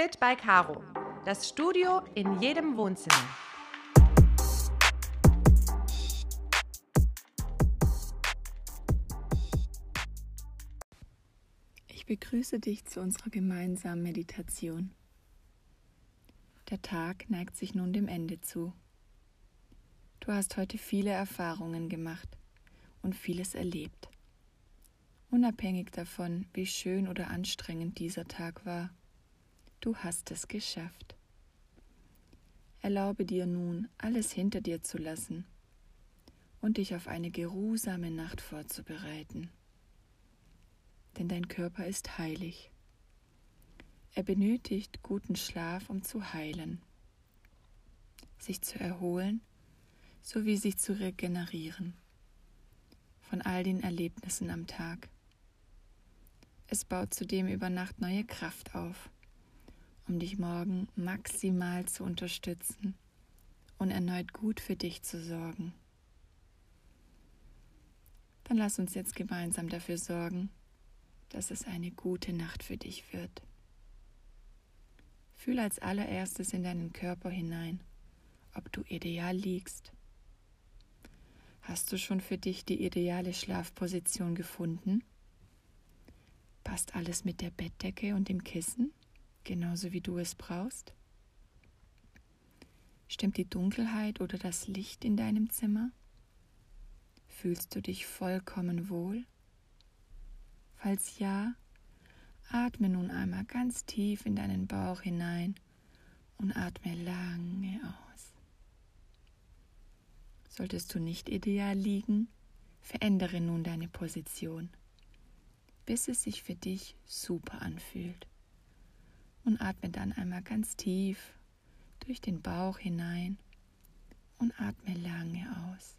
Fit by Caro. Das Studio in jedem Wohnzimmer. Ich begrüße dich zu unserer gemeinsamen Meditation. Der Tag neigt sich nun dem Ende zu. Du hast heute viele Erfahrungen gemacht und vieles erlebt. Unabhängig davon, wie schön oder anstrengend dieser Tag war, du hast es geschafft. Erlaube dir nun, alles hinter dir zu lassen und dich auf eine geruhsame Nacht vorzubereiten. Denn dein Körper ist heilig. Er benötigt guten Schlaf, um zu heilen, sich zu erholen sowie sich zu regenerieren von all den Erlebnissen am Tag. Es baut zudem über Nacht neue Kraft auf, um dich morgen maximal zu unterstützen und erneut gut für dich zu sorgen. Dann lass uns jetzt gemeinsam dafür sorgen, dass es eine gute Nacht für dich wird. Fühl als allererstes in deinen Körper hinein, ob du ideal liegst. Hast du schon für dich die ideale Schlafposition gefunden? Passt alles mit der Bettdecke und dem Kissen, genauso wie du es brauchst? Stimmt die Dunkelheit oder das Licht in deinem Zimmer? Fühlst du dich vollkommen wohl? Falls ja, atme nun einmal ganz tief in deinen Bauch hinein und atme lange aus. Solltest du nicht ideal liegen, verändere nun deine Position bis es sich für dich super anfühlt. Und atme dann einmal ganz tief durch den Bauch hinein und atme lange aus.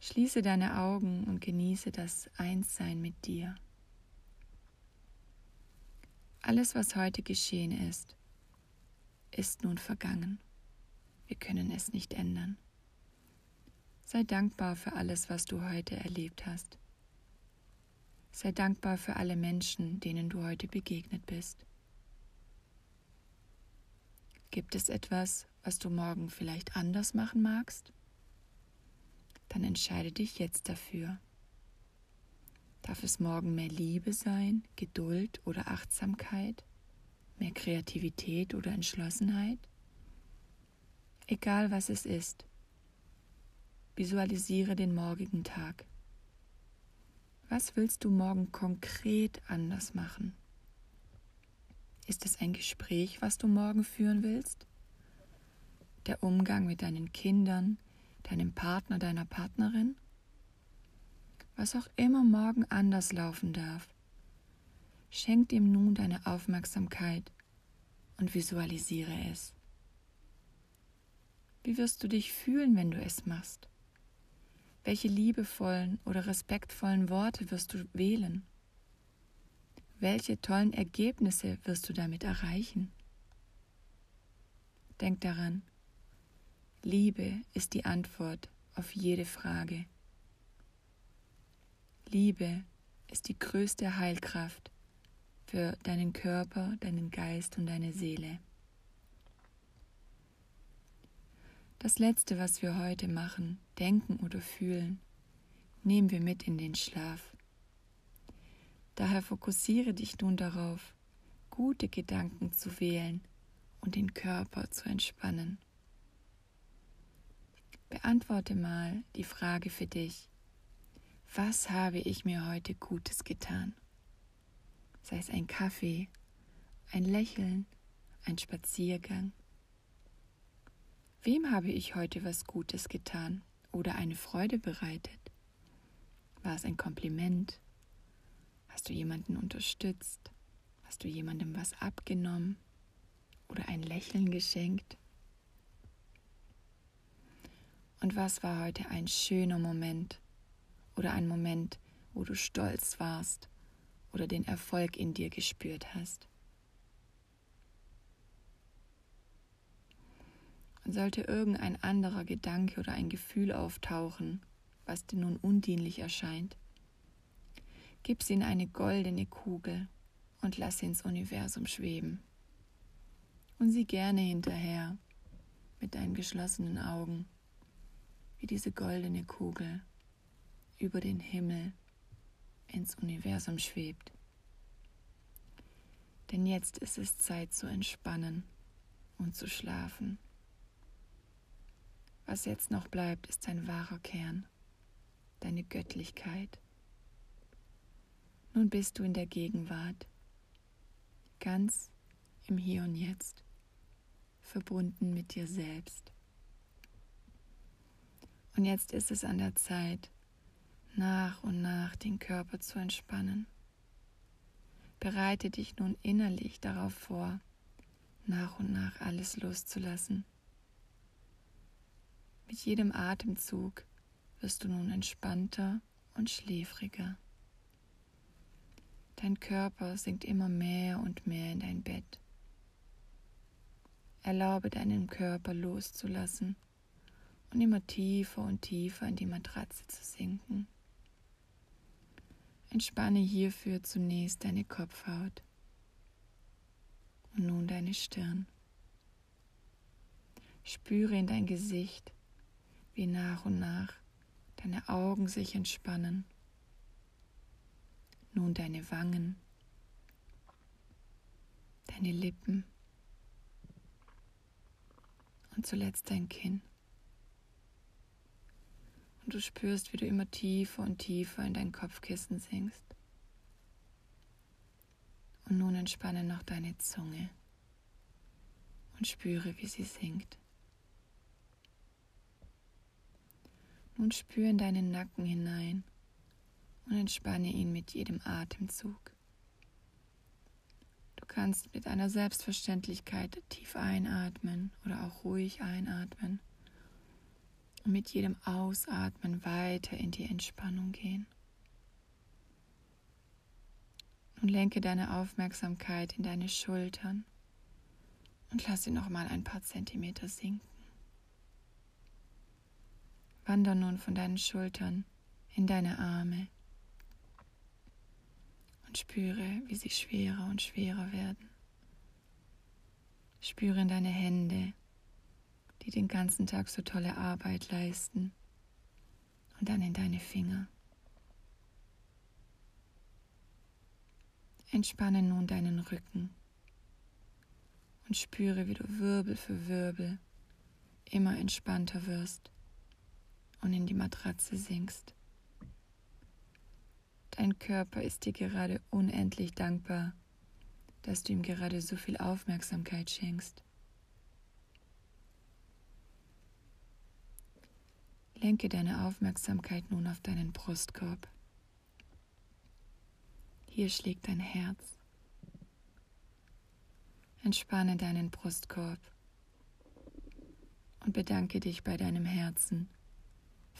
Schließe deine Augen und genieße das Einssein mit dir. Alles, was heute geschehen ist, ist nun vergangen. Wir können es nicht ändern. Sei dankbar für alles, was du heute erlebt hast. Sei dankbar für alle Menschen, denen du heute begegnet bist. Gibt es etwas, was du morgen vielleicht anders machen magst? Dann entscheide dich jetzt dafür. Darf es morgen mehr Liebe sein, Geduld oder Achtsamkeit, mehr Kreativität oder Entschlossenheit? Egal was es ist, visualisiere den morgigen Tag. Was willst du morgen konkret anders machen? Ist es ein Gespräch, was du morgen führen willst? Der Umgang mit deinen Kindern, deinem Partner, deiner Partnerin? Was auch immer morgen anders laufen darf, schenk ihm nun deine Aufmerksamkeit und visualisiere es. Wie wirst du dich fühlen, wenn du es machst? Welche liebevollen oder respektvollen Worte wirst du wählen? Welche tollen Ergebnisse wirst du damit erreichen? Denk daran, Liebe ist die Antwort auf jede Frage. Liebe ist die größte Heilkraft für deinen Körper, deinen Geist und deine Seele. Das Letzte, was wir heute machen, denken oder fühlen, nehmen wir mit in den Schlaf. Daher fokussiere dich nun darauf, gute Gedanken zu wählen und den Körper zu entspannen. Beantworte mal die Frage für dich, was habe ich mir heute Gutes getan? Sei es ein Kaffee, ein Lächeln, ein Spaziergang Wem habe ich heute was Gutes getan oder eine Freude bereitet? War es ein Kompliment? Hast du jemanden unterstützt? Hast du jemandem was abgenommen oder ein Lächeln geschenkt? Und was war heute ein schöner Moment oder ein Moment, wo du stolz warst oder den Erfolg in dir gespürt hast? Sollte irgendein anderer Gedanke oder ein Gefühl auftauchen, was dir nun undienlich erscheint, gib sie in eine goldene Kugel und lass sie ins Universum schweben. Und sieh gerne hinterher mit deinen geschlossenen Augen, wie diese goldene Kugel über den Himmel ins Universum schwebt. Denn jetzt ist es Zeit zu entspannen und zu schlafen. Was jetzt noch bleibt, ist dein wahrer Kern, deine Göttlichkeit. Nun bist du in der Gegenwart, ganz im Hier und Jetzt, verbunden mit dir selbst. Und jetzt ist es an der Zeit, nach und nach den Körper zu entspannen. Bereite dich nun innerlich darauf vor, nach und nach alles loszulassen. Mit jedem Atemzug wirst du nun entspannter und schläfriger. Dein Körper sinkt immer mehr und mehr in dein Bett. Erlaube deinem Körper loszulassen und immer tiefer und tiefer in die Matratze zu sinken. Entspanne hierfür zunächst deine Kopfhaut und nun deine Stirn. Spüre in dein Gesicht, wie nach und nach deine Augen sich entspannen. Nun deine Wangen, deine Lippen und zuletzt dein Kinn und du spürst, wie du immer tiefer und tiefer in dein Kopfkissen sinkst. Und nun entspanne noch deine Zunge und spüre, wie sie sinkt. Nun spüre in deinen Nacken hinein und entspanne ihn mit jedem Atemzug. Du kannst mit einer Selbstverständlichkeit tief einatmen oder auch ruhig einatmen und mit jedem Ausatmen weiter in die Entspannung gehen. Und lenke deine Aufmerksamkeit in deine Schultern und lass sie noch mal ein paar Zentimeter sinken. Wander nun von deinen Schultern in deine Arme und spüre, wie sie schwerer und schwerer werden. Spüre in deine Hände, die den ganzen Tag so tolle Arbeit leisten. Und dann in deine Finger. Entspanne nun deinen Rücken und spüre, wie du Wirbel für Wirbel immer entspannter wirst und in die Matratze sinkst. Dein Körper ist dir gerade unendlich dankbar, dass du ihm gerade so viel Aufmerksamkeit schenkst. Lenke deine Aufmerksamkeit nun auf deinen Brustkorb. Hier schlägt dein Herz. Entspanne deinen Brustkorb und bedanke dich bei deinem Herzen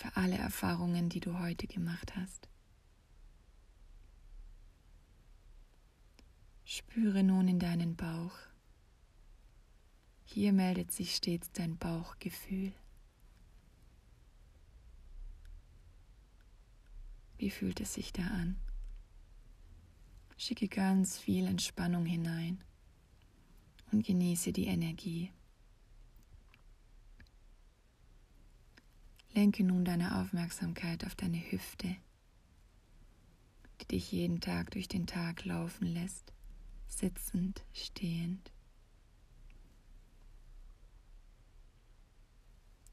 für alle Erfahrungen, die du heute gemacht hast. Spüre nun in deinen Bauch. Hier meldet sich stets dein Bauchgefühl. Wie fühlt es sich da an? Schicke ganz viel Entspannung hinein und genieße die Energie. Lenke nun deine Aufmerksamkeit auf deine Hüfte, die dich jeden Tag durch den Tag laufen lässt, sitzend, stehend.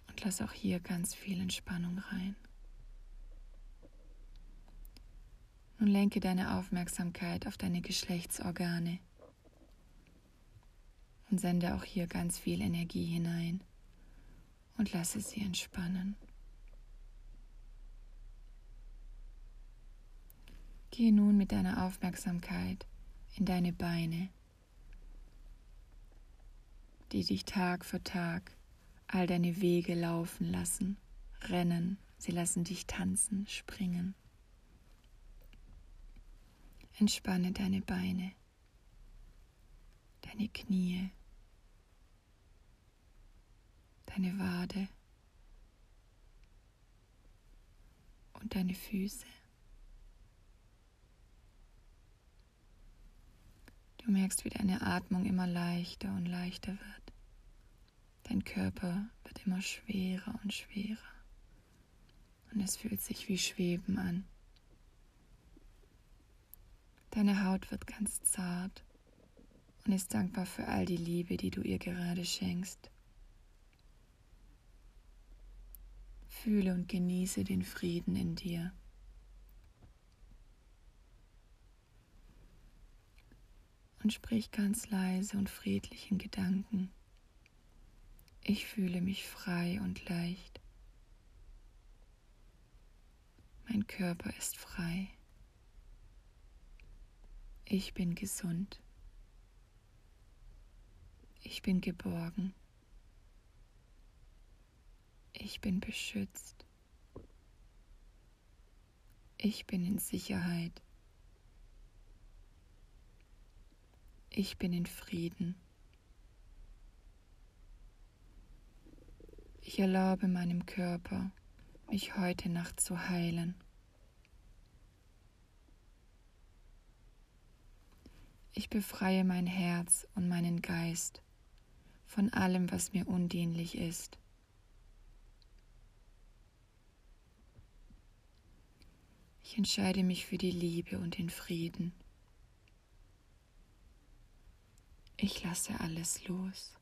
Und lass auch hier ganz viel Entspannung rein. Nun lenke deine Aufmerksamkeit auf deine Geschlechtsorgane und sende auch hier ganz viel Energie hinein und lasse sie entspannen. Gehe nun mit deiner Aufmerksamkeit in deine Beine, die dich Tag für Tag all deine Wege laufen lassen, rennen, sie lassen dich tanzen, springen. Entspanne deine Beine, deine Knie, deine Wade und deine Füße. Du merkst, wie deine Atmung immer leichter und leichter wird. Dein Körper wird immer schwerer und schwerer. Und es fühlt sich wie Schweben an. Deine Haut wird ganz zart und ist dankbar für all die Liebe, die du ihr gerade schenkst. Fühle und genieße den Frieden in dir. Und sprich ganz leise und friedlich in Gedanken. Ich fühle mich frei und leicht. Mein Körper ist frei. Ich bin gesund. Ich bin geborgen. Ich bin beschützt. Ich bin in Sicherheit. Ich bin in Frieden. Ich erlaube meinem Körper, mich heute Nacht zu heilen. Ich befreie mein Herz und meinen Geist von allem, was mir undienlich ist. Ich entscheide mich für die Liebe und den Frieden. Ich lasse alles los.